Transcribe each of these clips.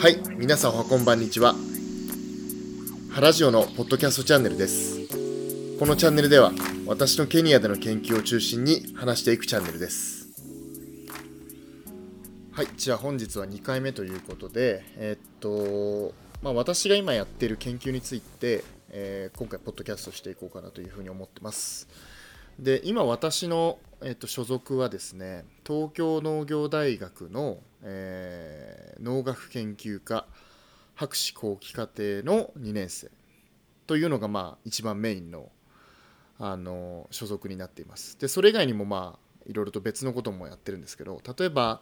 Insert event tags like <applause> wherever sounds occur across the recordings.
はい皆さんおはこんばんにちは。ハラジオのポッドキャストチャンネルです。このチャンネルでは私のケニアでの研究を中心に話していくチャンネルです。はいじゃあ本日は2回目ということでえー、っとまあ私が今やっている研究について、えー、今回ポッドキャストしていこうかなというふうに思ってます。で今私の、え、っと所属はですね東京農業大学のえー、農学研究科博士後期課程の2年生というのがまあ一番メインのあの所属になっています。でそれ以外にもまあいろいろと別のこともやってるんですけど例えば、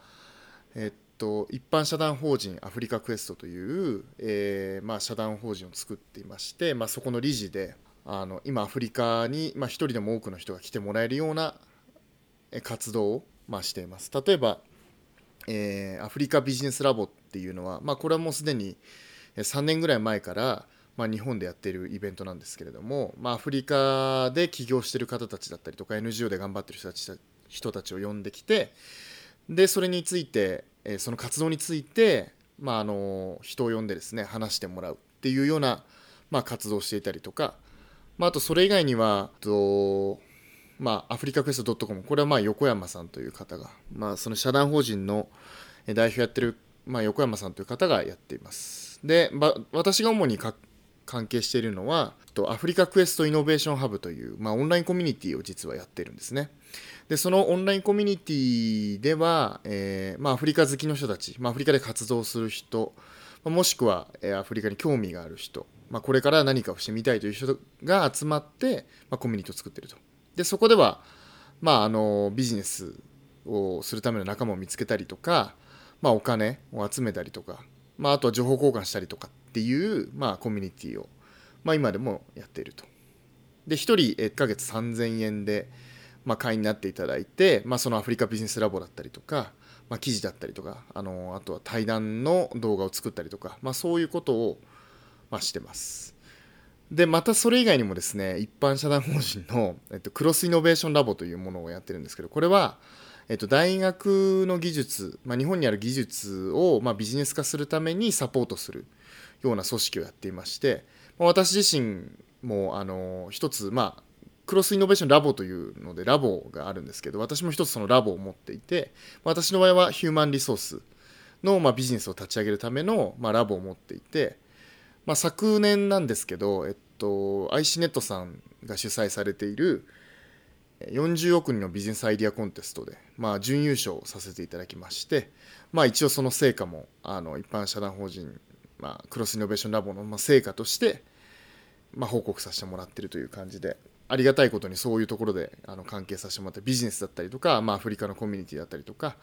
えっと、一般社団法人アフリカクエストという、えーまあ、社団法人を作っていまして、まあ、そこの理事であの今アフリカに、まあ、人でも多くの人が来てもらえるような活動を、まあ、しています。例えばえー、アフリカビジネスラボっていうのは、まあ、これはもうすでに3年ぐらい前から、まあ、日本でやっているイベントなんですけれども、まあ、アフリカで起業してる方たちだったりとか NGO で頑張ってる人たち人たちを呼んできてでそれについて、え、その活動について、まあ、あの人を呼んでですね話してもらうっていうような、まあ、活動をしていたりとか、まあ、あとそれ以外にはとまあ、アフリカクエスト .com これはまあ横山さんという方が、まあ、その社団法人の代表やってる、まあ、横山さんという方がやっています。で、ま、私が主に関係しているのはとアフリカクエストイノベーションハブという、まあ、オンラインコミュニティを実はやってるんですね。でそのオンラインコミュニティでは、えーまあ、アフリカ好きの人たち、まあ、アフリカで活動する人もしくは、え、アフリカに興味がある人、まあ、これから何かをしてみたいという人が集まって、まあ、コミュニティを作ってるとでそこでは、まあ、あのビジネスをするための仲間を見つけたりとか、まあ、お金を集めたりとか、まあ、あとは情報交換したりとかっていう、まあ、コミュニティを、まあ、今でもやっていると。で1人1ヶ月3000円で、まあ、会員になっていただいて、まあ、そのアフリカビジネスラボだったりとか、まあ、記事だったりとかあのあとは対談の動画を作ったりとか、まあ、そういうことを、まあ、してます。でまたそれ以外にもですね一般社団法人の、えっと、クロスイノベーションラボというものをやってるんですけどこれは、えっと、大学の技術、まあ、日本にある技術を、まあ、ビジネス化するためにサポートするような組織をやっていまして、まあ、私自身もあの一つ、まあ、クロスイノベーションラボというのでラボがあるんですけど私も一つそのラボを持っていて私の場合はヒューマンリソースの、まあ、ビジネスを立ち上げるための、まあ、ラボを持っていてまあ、昨年なんですけど、えっと、IC ネットさんが主催されている40億人のビジネスアイディアコンテストで、まあ、準優勝させていただきまして、まあ、一応その成果もあの一般社団法人、まあ、クロスイノベーションラボの、成果として、まあ、報告させてもらってるという感じでありがたいことにそういうところであの関係させてもらってビジネスだったりとか、まあ、アフリカのコミュニティだったりとか、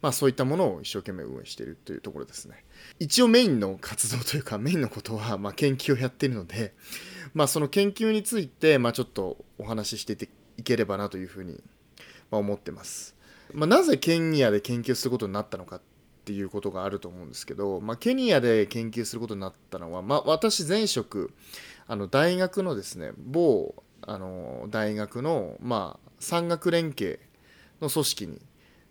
まあ、そういったものを一生懸命運営しているというところですね。一応メインの活動というかメインのことは、ま、研究をやっているので、まあ、その研究について、ま、ちょっとお話ししていければなというふうに、ま、思ってます、ま、なぜケニアで研究することになったのかっていうことがあると思うんですけど、まあ、ケニアで研究することになったのは、まあ、私前職あの大学のですね某あの大学の、まあ、産学連携の組織に、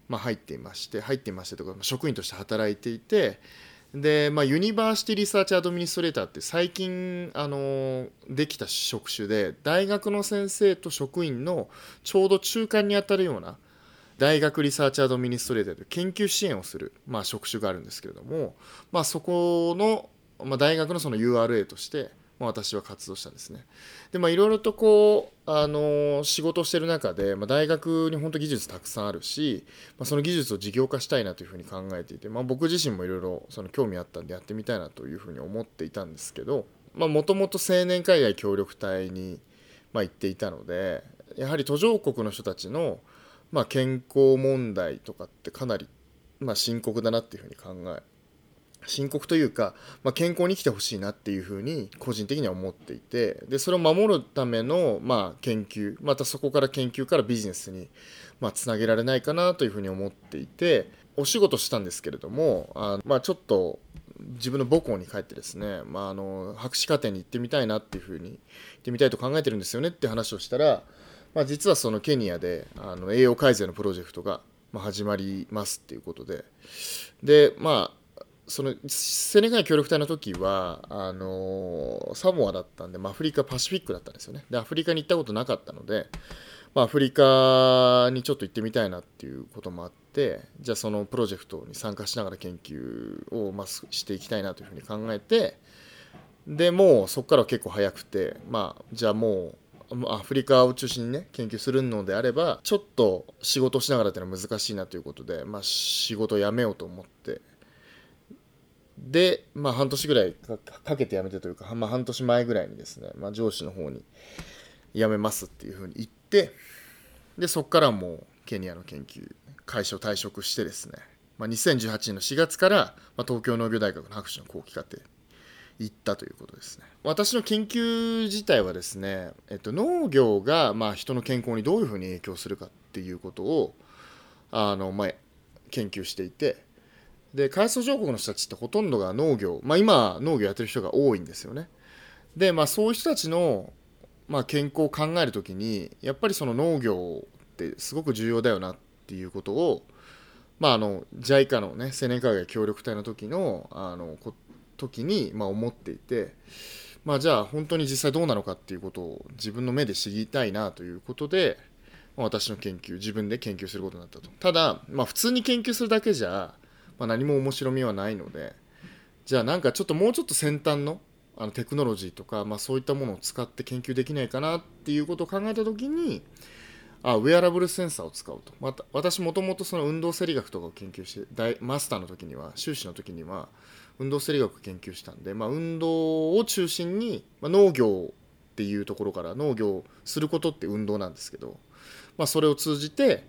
まあ、入っていまして入っていましてとか職員として働いていてで、まあ、 University Research Administrator って最近あのできた職種で大学の先生と職員のちょうど中間にあたるような大学 Research Administrator で研究支援をする、まあ、職種があるんですけれども、まあ、そこの、まあ、大学のその URA としてまあ、私は活動したんですね。でまあいろいろとこうあの仕事をしてる中で、まあ、大学に本当技術たくさんあるし、まあ、その技術を事業化したいなというふうに考えていて、まあ、僕自身もいろいろその興味あったんでやってみたいなというふうに思っていたんですけどもともと青年海外協力隊に、まあ、行っていたのでやはり途上国の人たちの、まあ、健康問題とかってかなり、まあ、深刻だなっていうふうに考え深刻というか、まあ、健康に生きてほしいなっていうふうに個人的には思っていてでそれを守るための、まあ、研究またそこから研究からビジネスに、まあ、つなげられないかなというふうに思っていてお仕事したんですけれどもあ、まあ、ちょっと自分の母校に帰ってですね、まあ、あの博士課程に行ってみたいなっていうふうに行ってみたいと考えてるんですよねって話をしたら、まあ、実はそのケニアであの栄養改善のプロジェクトが始まりますっていうことででまあそのセネガル協力隊の時はあのサモアだったんで、まあ、アフリカパシフィックだったんですよね。でアフリカに行ったことなかったので、まあ、アフリカにちょっと行ってみたいなっていうこともあってじゃあそのプロジェクトに参加しながら研究を、まあ、していきたいなというふうに考えてでもうそこからは結構早くてまあじゃあもうアフリカを中心にね研究するのであればちょっと仕事しながらっていうのは難しいなということで、まあ、仕事を辞めようと思ってで、まあ、半年ぐらいかけて辞めてというか、まあ、半年前ぐらいにですね、まあ、上司の方に辞めますっていうふうに言ってでそこからもうケニアの研究会社を退職してですね、まあ、2018年の4月から、まあ、東京農業大学の博士の後期課程行ったということですね。私の研究自体はですね、えっと、農業がまあ人の健康にどういうふうに影響するかっていうことをあの、ま、研究していてで開発途上国の人たちってほとんどが農業、まあ、今農業やってる人が多いんですよね。で、まあ、そういう人たちの、まあ、健康を考える時にやっぱりその農業ってすごく重要だよなっていうことをまあ、あの JICA のね青年海外協力隊の時のあの時に、まあ、思っていて、まあ、じゃあ本当に実際どうなのかっていうことを自分の目で知りたいなということで、まあ、私の研究自分で研究することになったと。ただ、まあ、普通に研究するだけじゃ、まあ、何も面白みはないのでじゃあなんかちょっともうちょっと先端のあのテクノロジーとか、まあ、そういったものを使って研究できないかなっていうことを考えた時にあウェアラブルセンサーを使うと。また私もともとその運動生理学とかを研究して大マスターの時には修士の時には運動生理学を研究したんで、まあ、運動を中心に、まあ、農業っていうところから農業することって運動なんですけど、まあ、それを通じて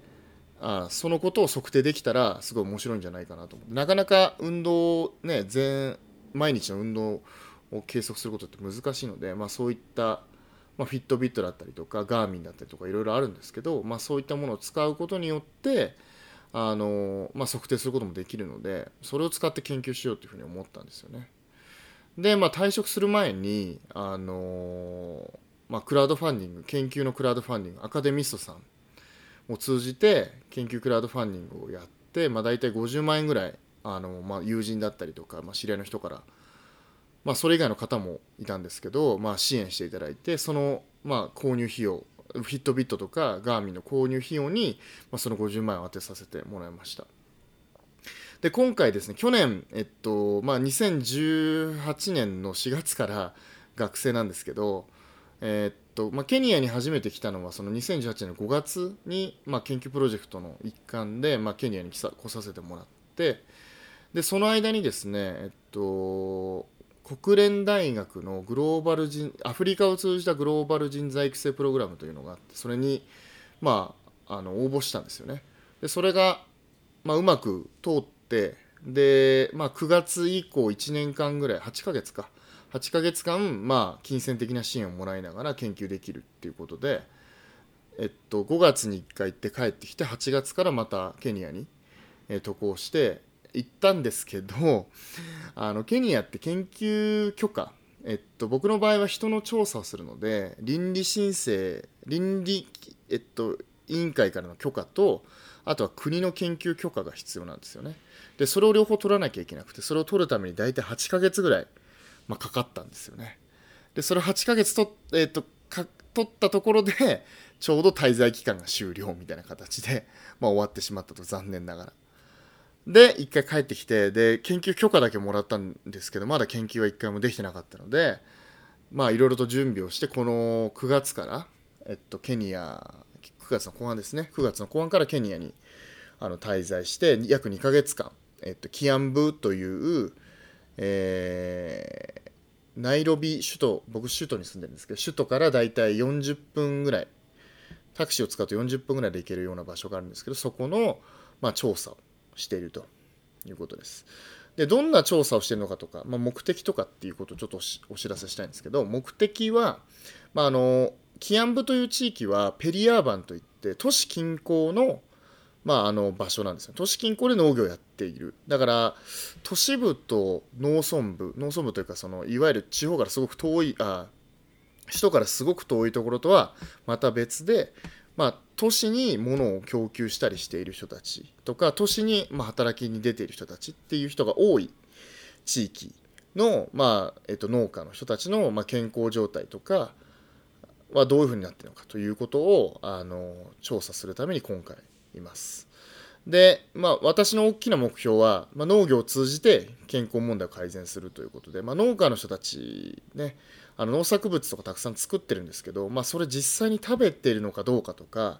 あそのことを測定できたらすごい面白いんじゃないかなと思ってなかなか運動ね全毎日の運動を計測することって難しいので、まあ、そういった、まあ、フィットビットだったりとかガーミンだったりとかいろいろあるんですけど、まあ、そういったものを使うことによってあの、まあ、測定することもできるのでそれを使って研究しようというふうに思ったんですよね。で、まあ、退職する前にあの、まあ、クラウドファンディング研究のクラウドファンディングアカデミストさんを通じて研究クラウドファンディングをやって、まあ、大体50万円ぐらいあの、まあ、友人だったりとか、まあ、知り合いの人から、まあ、それ以外の方もいたんですけど、まあ、支援していただいてその、まあ、購入費用フィットビットとかガーミンの購入費用に、まあ、その50万円を当てさせてもらいました。で今回ですね去年、えっとまあ、2018年の4月から学生なんですけど、えー、っとまあ、ケニアに初めて来たのはその2018年の5月に、まあ、研究プロジェクトの一環で、まあ、ケニアに来さ来させてもらってでその間にですね、えっと、国連大学のグローバル人アフリカを通じたグローバル人材育成プログラムというのがあってそれに、まあ、あの応募したんですよね。でそれが、まあ、うまく通ってで、まあ、9月以降1年間ぐらい8ヶ月か8ヶ月間、まあ、金銭的な支援をもらいながら研究できるっていうことで、えっと、5月に1回行って帰ってきて8月からまたケニアに、え渡航して行ったんですけどあのケニアって研究許可えっと、僕の場合は人の調査をするので倫理申請倫理、えっと、委員会からの許可とあとは国の研究許可が必要なんですよね。でそれを両方取らなきゃいけなくてそれを取るために大体8ヶ月ぐらい、まあ、かかったんですよね。でそれ8ヶ月と、えっと、か取ったところでちょうど滞在期間が終了みたいな形で、まあ、終わってしまったと残念ながら。で一回帰ってきてで研究許可だけもらったんですけどまだ研究は一回もできてなかったのでまあいろいろと準備をしてこの9月から、えっと、ケニア9月の後半ですね。9月の後半からケニアにあの滞在して約2ヶ月間、えっと、キアンブという、えー、ナイロビ首都僕首都に住んでるんですけど首都からだいたい40分ぐらいタクシーを使うと40分ぐらいで行けるような場所があるんですけどそこの、まあ、調査をしていると。いうことです。でどんな調査をしているのかとか、まあ、目的とかっていうことをちょっとお知らせしたいんですけど目的は、まあ、あのキアンブという地域はペリアーバンといって都市近郊の,、まあ、あの場所なんですよ。都市近郊で農業をやってているだから都市部と農村部農村部というかそのいわゆる地方からすごく遠いあ首都からすごく遠いところとはまた別で、まあ、都市に物を供給したりしている人たちとか都市にま働きに出ている人たちっていう人が多い地域の、まあえっと、農家の人たちの、まあ、健康状態とかはどういうふうになってるのかということをあの調査するために今回います。で、まあ、私の大きな目標は、まあ、農業を通じて健康問題を改善するということで、まあ、農家の人たちねあの農作物とかたくさん作ってるんですけど、まあ、それ実際に食べているのかどうかとか、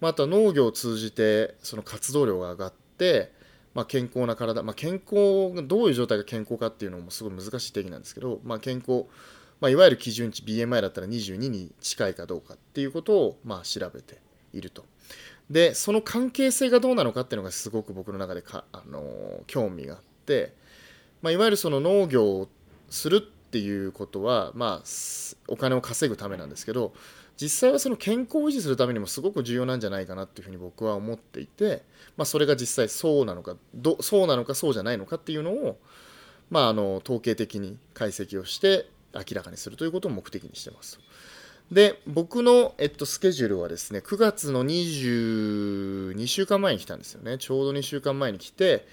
まあ、あとは農業を通じてその活動量が上がって、まあ、健康な体、まあ、健康どういう状態が健康かっていうのもすごい難しい定義なんですけど、まあ、健康、まあ、いわゆる基準値 BMI だったら22に近いかどうかっていうことをまあ調べていると。でその関係性がどうなのかっていうのがすごく僕の中でか、あのー、興味があって、まあ、いわゆるその農業をするっていうことは、まあ、お金を稼ぐためなんですけど実際はその健康を維持するためにもすごく重要なんじゃないかなっていうふうに僕は思っていて、まあ、それが実際そうなのかどそうなのかそうじゃないのかっていうのを、まあ、あの統計的に解析をして明らかにするということを目的にしてます。で、僕の、えっと、スケジュールはですね、9月の22週間前に来たんですよね。ちょうど2週間前に来て、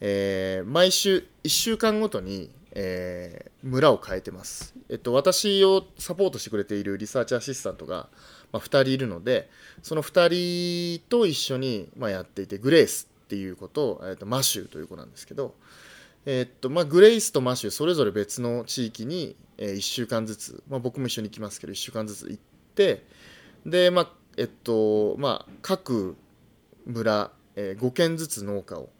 えー、毎週1週間ごとに、えー、村を変えてます。えっと、私をサポートしてくれているリサーチアシスタントが、まあ、2人いるので、その2人と一緒に、まあ、やっていて、グレースっていう子と、えっと、マシューという子なんですけど、えっとまあ、グレイスとマシュそれぞれ別の地域に、えー、1週間ずつ、まあ、僕も一緒に行きますけど1週間ずつ行ってで、まあえっとまあ、各村、えー、5軒ずつ農家を、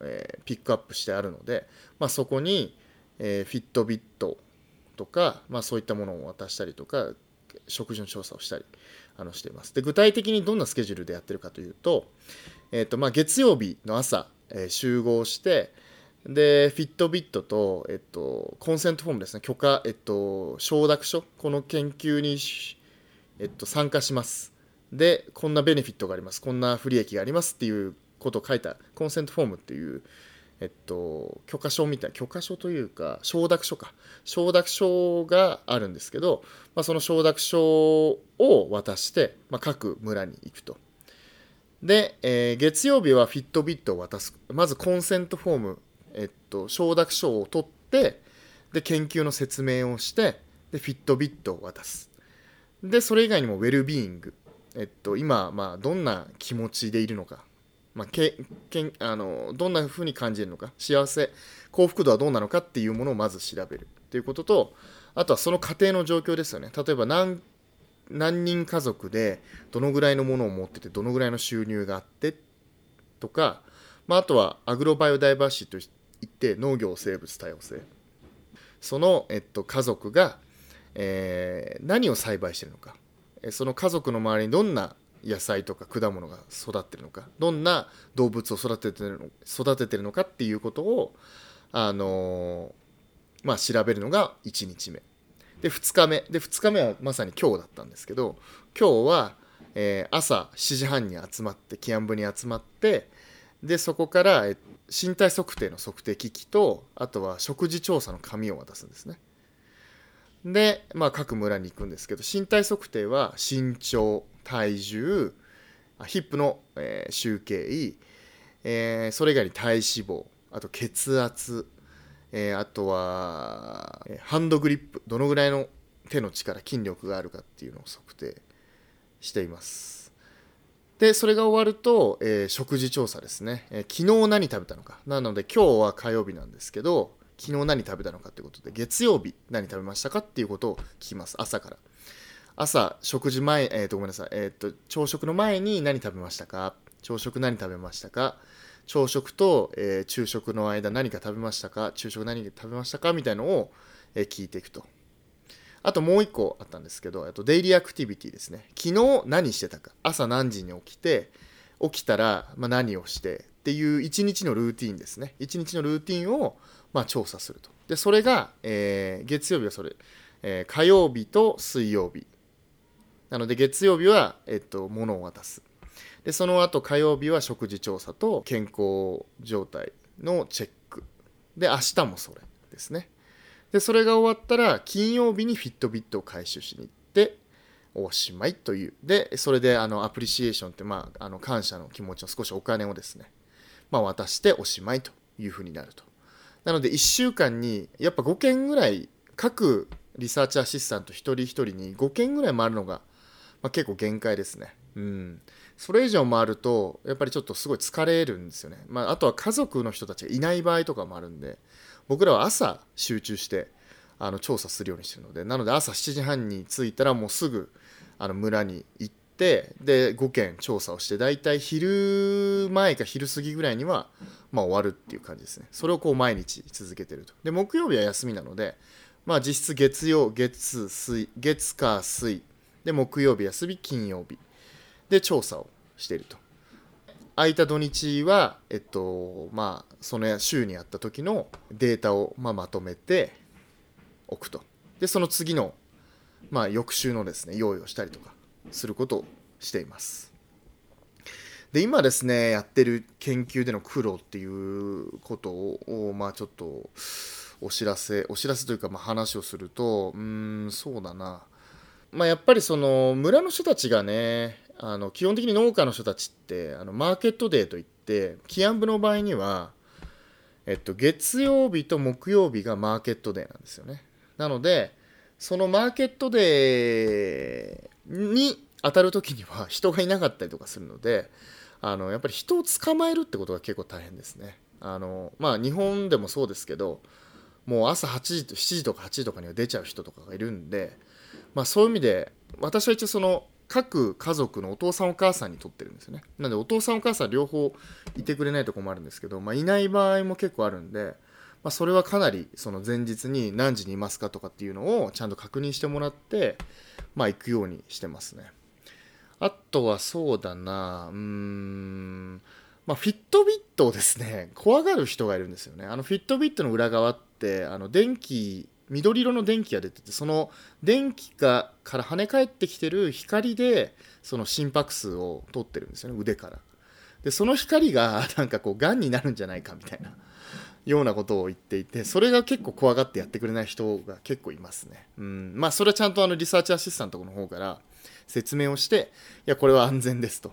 えー、ピックアップしてあるので、まあ、そこに、えー、フィットビットとか、まあ、そういったものを渡したりとか食事の調査をしたりあのしています。で具体的にどんなスケジュールでやってるかというと,、えーとまあ、月曜日の朝、えー、集合してで、フィットビットと、えっと、コンセントフォームですね、許可、えっと、承諾書、この研究に、えっと、参加します。で、こんなベネフィットがあります、こんな不利益がありますっていうことを書いたコンセントフォームっていう、えっと、許可証みたいな、許可書というか、承諾書か、承諾書があるんですけど、まあ、その承諾書を渡して、まあ、各村に行くと。で、えー、月曜日はフィットビットを渡す。まずコンセントフォームと、承諾書を取ってで研究の説明をしてでフィットビットを渡す。でそれ以外にもウェルビーイング、えっと、今、まあ、どんな気持ちでいるのか、まあ、けけんあのどんなふうに感じるのか。幸せ幸福度はどうなのかっていうものをまず調べる。ということとあとはその家庭の状況ですよね。例えば何何人家族でどのぐらいのものを持っててどのぐらいの収入があってとか、まあ、あとはアグロバイオダイバーシティ言って農業生物多様性。その、えっと、家族が、えー、何を栽培してるのか。その家族の周りにどんな野菜とか果物が育ってるのか。どんな動物を育ててるの育ててるのかっていうことを、あのー、まあ、調べるのが1日目。で2日目。で2日目はまさに今日だったんですけど今日は、えー、朝7時半に集まってキャンプに集まってでそこから、身体測定の測定機器とあとは食事調査の紙を渡すんですね。で、まあ、各村に行くんですけど身体測定は身長体重ヒップの、えー、集計、えー、それ以外に体脂肪あと血圧、えー、あとは、ハンドグリップどのぐらいの手の力筋力があるかっていうのを測定しています。でそれが終わると、えー、食事調査ですね、えー、昨日何食べたのか。なので今日は火曜日なんですけど昨日何食べたのかということで月曜日何食べましたかっていうことを聞きます。朝から。朝食事前、えー、とごめんなさい、えーと、朝食の前に何食べましたか？朝食何食べましたか？朝食と、えー、昼食の間何か食べましたか？昼食何食べましたか？みたいのを、え、聞いていくと。あともう一個あったんですけど、とデイリーアクティビティですね。昨日何してたか。朝何時に起きて、起きたらま何をしてっていう一日のルーティンですね。一日のルーティンをま調査すると。で、それが、えー、月曜日はそれ、えー、火曜日と水曜日。なので月曜日は、えっと、物を渡す。で、その後火曜日は食事調査と健康状態のチェック。で、明日もそれですね。でそれが終わったら金曜日にフィットビットを回収しに行っておしまいという。でそれであのアプリシエーションって、まあ、あの感謝の気持ちを少しお金をですね、まあ、渡しておしまいというふうになると。なので1週間にやっぱ5件ぐらい各リサーチアシスタント一人一人に5件ぐらい回るのが、まあ、結構限界ですね。うん、それ以上回るとやっぱりちょっとすごい疲れるんですよね。まあ、あとは家族の人たちがいない場合とかもあるんで僕らは朝集中してあの調査するようにしてるのでなので朝7時半に着いたらもうすぐあの村に行ってで5件調査をして大体昼前か昼過ぎぐらいには、まあ、終わるっていう感じですね。それをこう毎日続けてると。で木曜日は休みなのでまあ、実質月曜、月、水、月、火、水、で、木曜日休み、金曜日、で、調査をしていると。空いた土日は、えっと、まあ、その週にあった時のデータを、まあ、まとめておくと。で、その次の、まあ、翌週のですね、用意をしたりとかすることをしています。で、今ですね、やってる研究での苦労っていうことを、まあ、ちょっと、お知らせお知らせというかまあ話をするとうんそうだなまあやっぱりその村の人たちがねあの基本的に農家の人たちってあのマーケットデーといってキアン部の場合には、えっと、月曜日と木曜日がマーケットデーなんですよね。なのでそのマーケットデーに当たる時には人がいなかったりとかするのであのやっぱり人を捕まえるってことが結構大変ですね。あのまあ日本でもそうですけどもう朝8時と7時とか8時とかには出ちゃう人とかがいるんで、まあ、そういう意味で私は一応その各家族のお父さんお母さんにとってるんですよね。なのでお父さんお母さん両方いてくれないと困るんですけど、まあ、いない場合も結構あるんで、まあ、それはかなりその前日に何時にいますかとかっていうのをちゃんと確認してもらって、まあ、行くようにしてますね。あとはそうだなうーんまあ、フィットビットをですね怖がる人がいるんですよね。あのフィットビットの裏側ってあの電気緑色の電気が出ててその電気がから跳ね返ってきてる光でその心拍数を取ってるんですよね腕から。でその光が <laughs> なんかこうがんになるんじゃないかみたいな <laughs> ようなことを言っていてそれが結構怖がってやってくれない人が結構いますね。うん。まあそれはちゃんとあのリサーチアシスタントの方から説明をしていやこれは安全ですと。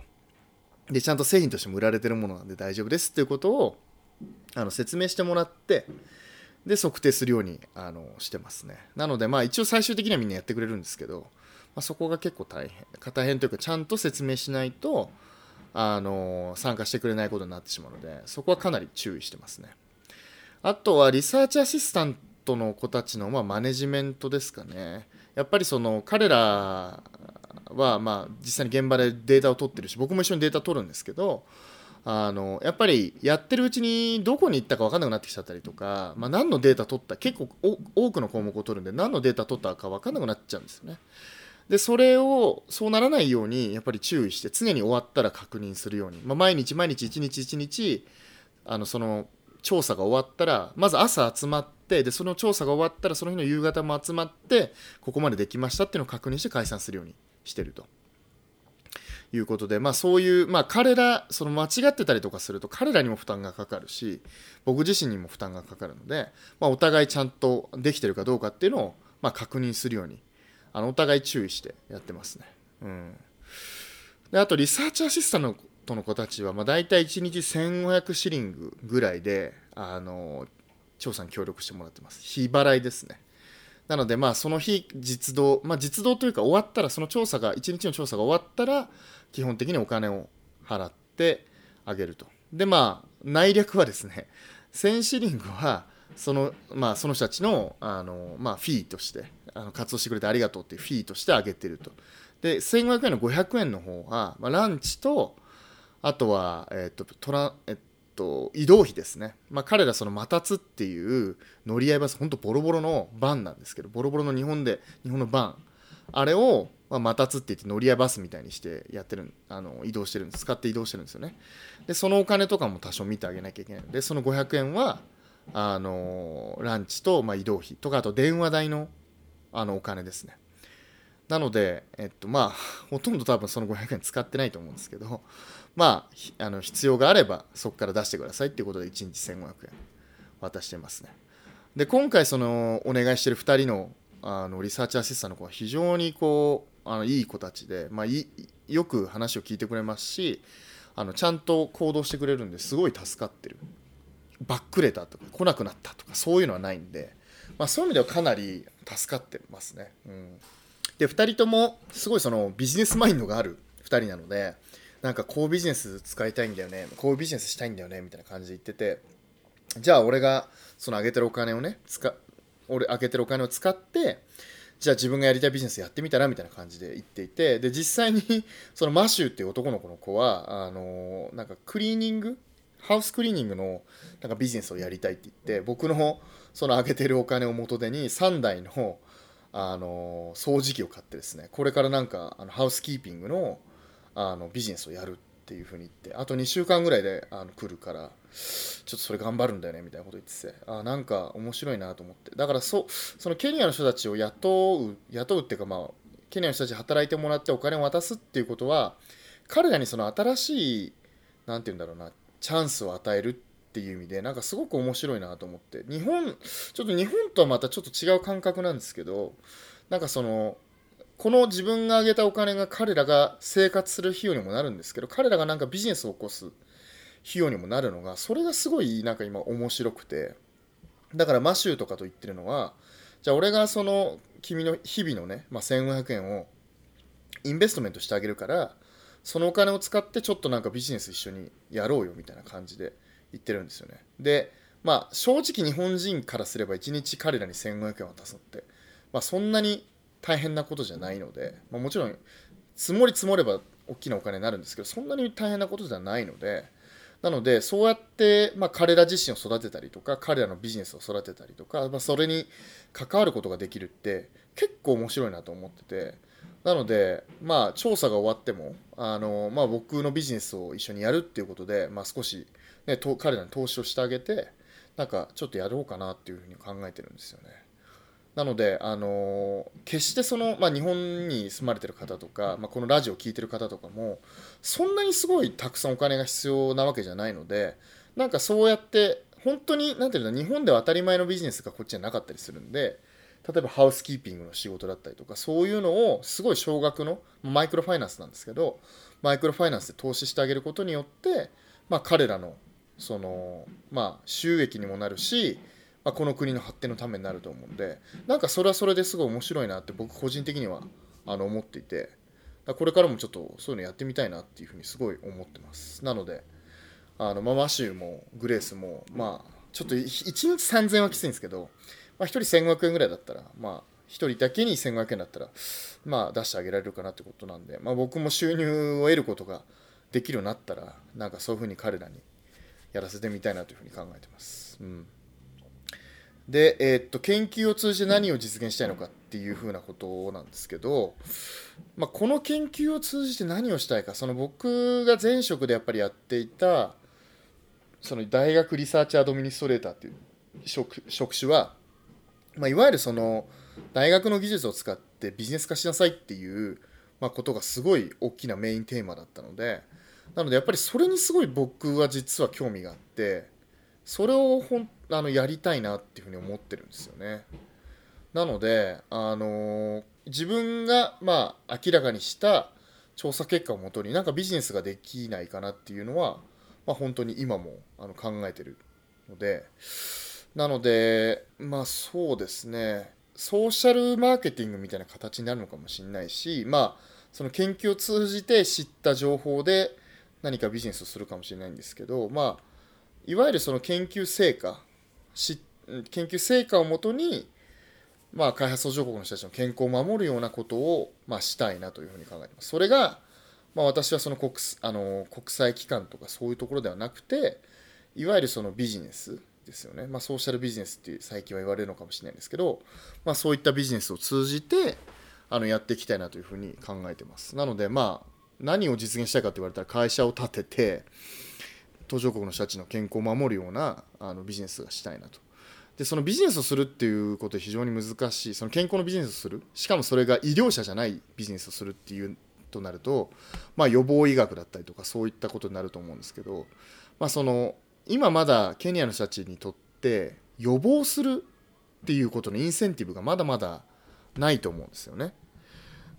でちゃんと製品としても売られてるものなんで大丈夫ですっていうことをあの説明してもらってで測定するようにあのしてますね。なのでまあ一応最終的にはみんなやってくれるんですけど、まあ、そこが結構大変。大変というかちゃんと説明しないとあの参加してくれないことになってしまうのでそこはかなり注意してますね。あとはリサーチアシスタントの子たちのまあマネジメントですかね。やっぱりその彼らはまあ実際に現場でデータを取ってるし僕も一緒にデータ取るんですけどあのやっぱりやってるうちにどこに行ったか分かんなくなってきちゃったりとか、まあ、何のデータ取った結構多くの項目を取るんで何のデータ取ったか分かんなくなっちゃうんですよね。でそれをそうならないようにやっぱり注意して常に終わったら確認するように、まあ、毎日毎日一日一日あのその調査が終わったらまず朝集まってでその調査が終わったらその日の夕方も集まってここまでできましたっていうのを確認して解散するようにしてるということで、まあ、そういう、まあ、彼らその間違ってたりとかすると彼らにも負担がかかるし僕自身にも負担がかかるので、まあ、お互いちゃんとできてるかどうかっていうのを、まあ、確認するようにあのお互い注意してやってますね。うん、であとリサーチアシスタントの子たちは、まあ、大体1日1500シリングぐらいであの調査に協力してもらってます。日払いですね。なので、まあ、その日、実動、まあ、実動というか、終わったら、その調査が、1日の調査が終わったら、基本的にお金を払ってあげると。で、まあ、内略はですね、1000シリングは、その,、まあ、その人たちのあの、まあ、フィーとしてあの活動してくれてありがとうっていうフィーとしてあげてると。で1500円の500円の方は、まあ、ランチとあとは、えっとトラえっと、と移動費ですね、まあ、彼らそのマタツっていう乗り合いバス本当ボロボロのバンなんですけどボロボロの日本で日本のバン。あれを、まあ、マタツって言って乗り合いバスみたいにしてやってるあの移動してるんです。使って移動してるんですよね。でそのお金とかも多少見てあげなきゃいけない。のでその500円はあのランチと、まあ、移動費とかあと電話代のあのお金ですね。なので、えっとまあ、ほとんど多分その500円使ってないと思うんですけど、まあ、あの必要があればそこから出してくださいっていうことで1日1500円渡してますね。で今回そのお願いしてる2人のあのリサーチアシスタントの子は非常にこうあのいい子たちで、まあ、いよく話を聞いてくれますしあのちゃんと行動してくれるんですごい助かってるバックレたとか来なくなったとかそういうのはないんで、まあ、そういう意味ではかなり助かってますね。うん、で2人ともすごいそのビジネスマインドがある2人なのでなんかこうビジネス使いたいんだよねこういうビジネスしたいんだよねみたいな感じで言っててじゃあ俺がその上げてるお金をね使俺上げてるお金を使ってじゃあ自分がやりたいビジネスやってみたらみたいな感じで言っていてで実際に <laughs> そのマシューっていう男の子の子はあのなんかクリーニングハウスクリーニングのなんかビジネスをやりたいって言って僕のその上げてるお金を元手に3台のあの掃除機を買ってですねこれからなんかあのハウスキーピングのあのビジネスをやるっていうふうに言ってあと2週間ぐらいであの来るからちょっとそれ頑張るんだよねみたいなこと言っててあなんか面白いなと思って。だからそそのケニアの人たちを雇う雇うっていうかまあケニアの人たち働いてもらってお金を渡すっていうことは彼らにその新しい何て言うんだろうなチャンスを与えるっていう意味でなんかすごく面白いなと思って。日本ちょっと日本とはまたちょっと違う感覚なんですけどなんかそのこの自分が挙げたお金が彼らが生活する費用にもなるんですけど彼らがなんかビジネスを起こす費用にもなるのがそれがすごいなんか今面白くて。だからマシューとかと言ってるのはじゃあ俺がその君の日々のね、まあ、1500円をインベストメントしてあげるからそのお金を使ってちょっとなんかビジネス一緒にやろうよみたいな感じで言ってるんですよね。でまあ正直日本人からすれば1日彼らに1500円渡すって、まあ、そんなに大変なことじゃないので、まあ、もちろん積もり積もれば大きなお金になるんですけどそんなに大変なことじゃないのでなのでそうやって、まあ、彼ら自身を育てたりとか彼らのビジネスを育てたりとか、まあ、それに関わることができるって結構面白いなと思っててなのでまあ調査が終わってもあの、まあ、僕のビジネスを一緒にやるっていうことで、まあ、少し、ね、彼らに投資をしてあげてなんかちょっとやろうかなっていうふうに考えてるんですよね。なので、あの決してその、まあ、日本に住まれてる方とか、まあ、このラジオを聴いてる方とかもそんなにすごいたくさんお金が必要なわけじゃないのでなんかそうやって本当に何ていうの日本では当たり前のビジネスがこっちじゃなかったりするんで例えばハウスキーピングの仕事だったりとかそういうのをすごい少額のマイクロファイナンスなんですけどマイクロファイナンスで投資してあげることによって、まあ、彼らのその、まあ、収益にもなるしまあ、この国の発展のためになると思うんでなんかそれはそれですごい面白いなって僕個人的にはあの思っていてこれからもちょっとそういうのやってみたいなっていうふうにすごい思ってますなのであのママシューもグレースもまあちょっと1日3000円はきついんですけど、まあ、1人1500円ぐらいだったらまあ1人だけに1500円だったらまあ出してあげられるかなってことなんで、まあ、僕も収入を得ることができるようになったらなんかそういうふうに彼らにやらせてみたいなというふうに考えてます。うんで、えー、っと研究を通じて何を実現したいのかっていうふうなことなんですけど、まあ、この研究を通じて何をしたいかその僕が前職でやっぱりやっていたその大学リサーチアドミニストレーターっていう職職種は、まあ、いわゆるその大学の技術を使ってビジネス化しなさいっていう、まあ、ことがすごい大きなメインテーマだったのでなのでやっぱりそれにすごい僕は実は興味があってそれをほんあのやりたいなっていうふうに思ってるんですよね。なので、あの、自分が、まあ、明らかにした調査結果をもとになんかビジネスができないかなっていうのは、まあ、本当に今もあの考えてるのでなのでまあそうですねソーシャルマーケティングみたいな形になるのかもしれないしまあその研究を通じて知った情報で何かビジネスをするかもしれないんですけどまあいわゆるその研究成果研究成果をもとに、まあ、開発途上国の人たちの健康を守るようなことを、まあ、したいなというふうに考えてます。それが、まあ、私はその国あの国際機関とかそういうところではなくていわゆるそのビジネスですよね、まあ、ソーシャルビジネスって最近は言われるのかもしれないんですけど、まあ、そういったビジネスを通じてあのやっていきたいなというふうに考えてます。なのでまあ何を実現したいかと言われたら会社を立てて途上国の人たちの健康を守るようなあのビジネスがしたいなと。でそのビジネスをするっていうことは非常に難しいその健康のビジネスをするしかもそれが医療者じゃないビジネスをするっていうとなると、まあ、予防医学だったりとかそういったことになると思うんですけど、まあ、その今まだケニアの人たちにとって予防するっていうことのインセンティブがまだまだないと思うんですよね。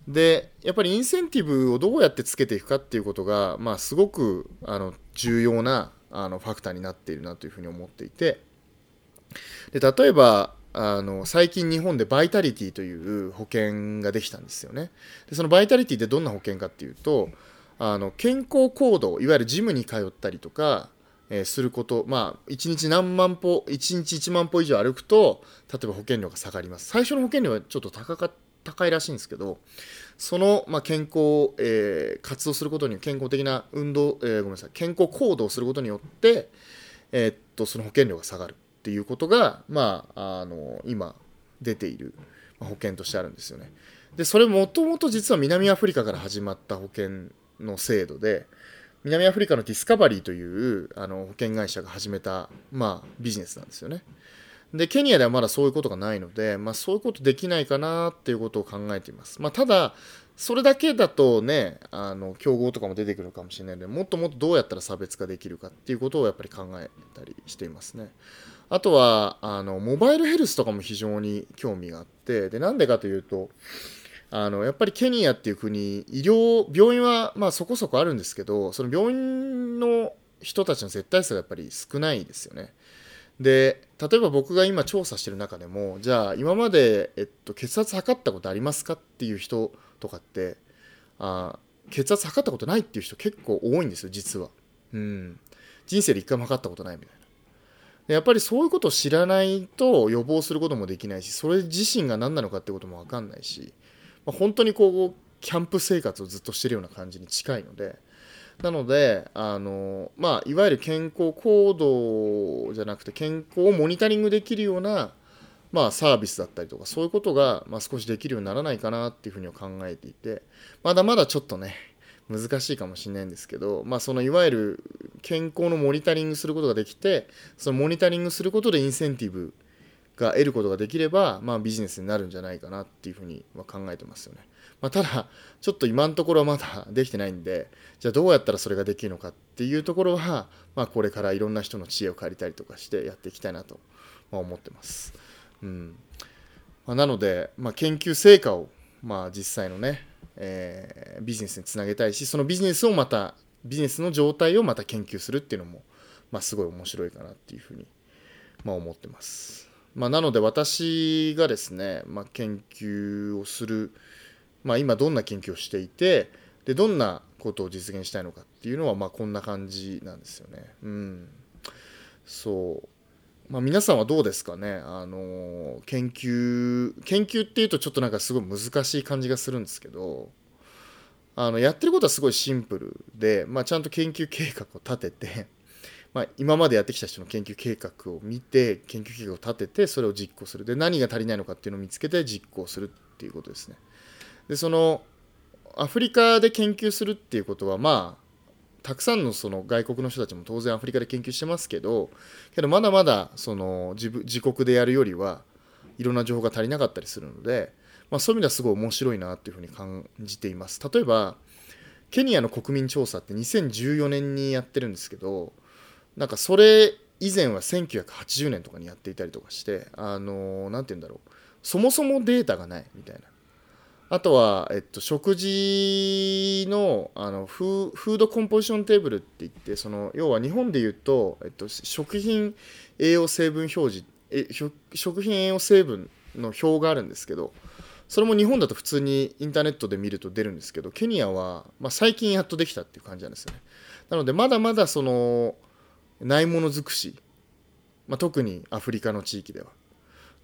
でやっぱりインセンティブをどうやってつけていくかっていうことが、まあ、すごくあの重要なあのファクターになっているなというふうに思っていて。で例えばあの最近日本でバイタリティという保険ができたんですよね。でそのバイタリティってどんな保険かっていうとあの健康行動いわゆるジムに通ったりとか、えー、すること。まあ1日何万歩1日1万歩以上歩くと例えば保険料が下がります。最初の保険料はちょっと高か高いらしいんですけどその、まあ、健康、えー、活動することに健康的な運動、えー、ごめんなさい健康行動をすることによって、えー、っとその保険料が下がるっていうことが、まあ、あの今出ている保険としてあるんですよね。でそれもともと実は南アフリカから始まった保険の制度で南アフリカのディスカバリーというあの保険会社が始めた、まあ、ビジネスなんですよね。でケニアではまだそういうことがないので、まあ、そういうことできないかなっていうことを考えています。まあ、ただそれだけだとねあの競合とかも出てくるかもしれないのでもっともっとどうやったら差別化できるかっていうことをやっぱり考えたりしていますね。あとはあのモバイルヘルスとかも非常に興味があってでなんでかというとあのやっぱりケニアっていう国医療病院はまあそこそこあるんですけどその病院の人たちの絶対数がやっぱり少ないですよね。で例えば僕が今調査してる中でもじゃあ今まで、えっと、血圧測ったことありますかっていう人とかってあ血圧測ったことないっていう人結構多いんですよ実は。うん、人生で一回も測ったことないみたいなで。やっぱりそういうことを知らないと予防することもできないしそれ自身が何なのかってことも分かんないし、まあ、本当にこうキャンプ生活をずっとしてるような感じに近いのでなのであの、まあ、いわゆる健康行動じゃなくて健康をモニタリングできるような、まあ、サービスだったりとかそういうことが、まあ、少しできるようにならないかなっていうふうには考えていてまだまだちょっとね難しいかもしれないんですけど、まあ、そのいわゆる健康のモニタリングすることができてそのモニタリングすることでインセンティブが得ることができれば、まあ、ビジネスになるんじゃないかなっていうふうには考えてますよね。まあ、ただちょっと今のところまだできてないんでじゃあどうやったらそれができるのかっていうところは、まあ、これからいろんな人の知恵を借りたりとかしてやっていきたいなと、ま思ってます。うんま、なので、ま、研究成果を、まあ、実際のねえー、ビジネスにつなげたいしそのビジネスをまたビジネスの状態をまた研究するっていうのも、まあ、すごい面白いかなっていうふうに、まあ、思ってます。まあ、なので私がですね、まあ、研究をする、まあ、今どんな研究をしていてでどんなことを実現したいのかっていうのは、まあ、こんな感じなんですよね。うん、そう。まあ、皆さんはどうですかね？あの研究研究っていうとちょっとなんかすごい難しい感じがするんですけどあのやってることはすごいシンプルで、まあ、ちゃんと研究計画を立てて、<laughs> まあ、今までやってきた人の研究計画を見て研究計画を立ててそれを実行する。で何が足りないのかっていうのを見つけて実行するっていうことですね。でそのアフリカで研究するっていうことはまあたくさんのその外国の人たちも当然アフリカで研究してますけどけどまだまだその自分自国でやるよりはいろんな情報が足りなかったりするので、まあ、そういう意味ではすごい面白いなっていうふうに感じています。例えばケニアの国民調査って2014年にやってるんですけどなんかそれ以前は1980年とかにやっていたりとかしてあの何て言うんだろう。そもそもデータがないみたいな。あとは、えっと、食事のあのフードコンポジションテーブルって言ってその要は日本で言うと、えっと、食品栄養成分表示え食品栄養成分の表があるんですけどそれも日本だと普通にインターネットで見ると出るんですけどケニアは、まあ、最近やっとできたっていう感じなんですよね。なのでまだまだそのないもの尽くし、まあ、特にアフリカの地域では。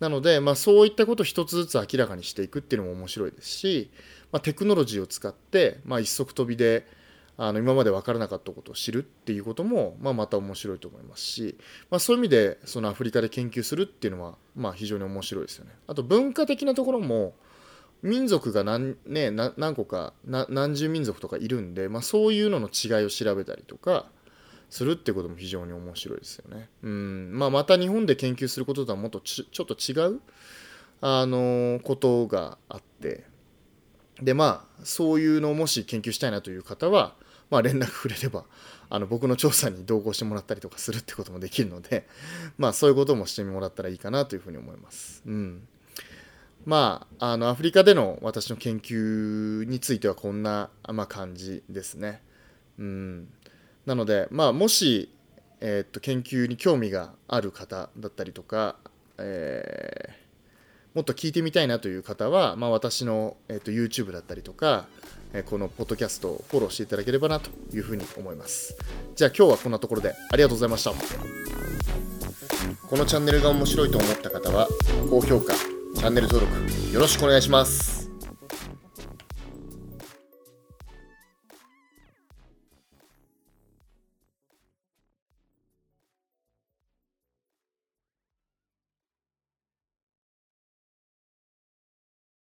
なので、まあ、そういったことを一つずつ明らかにしていくっていうのも面白いですし、まあ、テクノロジーを使って、まあ、一足飛びであの今まで分からなかったことを知るっていうことも、まあ、また面白いと思いますし、まあ、そういう意味でそのアフリカで研究するっていうのは、まあ、非常に面白いですよね。あと文化的なところも民族が何,、ね、何個か何十民族とかいるんで、まあ、そういうのの違いを調べたりとか、するってことも非常に面白いですよね。うんまあ、また日本で研究することとはもっとちょっと違うあのことがあってでまあそういうのをもし研究したいなという方は、まあ、連絡くれればあの僕の調査に同行してもらったりとかするってこともできるのでまあそういうこともしてもらったらいいかなというふうに思います。うんまあ、あのアフリカでの私の研究についてはこんな、まあ、感じですね。うんなので、まあ、もし、えー、っと研究に興味がある方だったりとか、えー、もっと聞いてみたいなという方は、まあ、私の、えー、っと YouTube だったりとか、えこのポッドキャストをフォローしていただければなというふうに思います。じゃあ今日はこんなところでありがとうございました。このチャンネルが面白いと思った方は高評価チャンネル登録よろしくお願いします。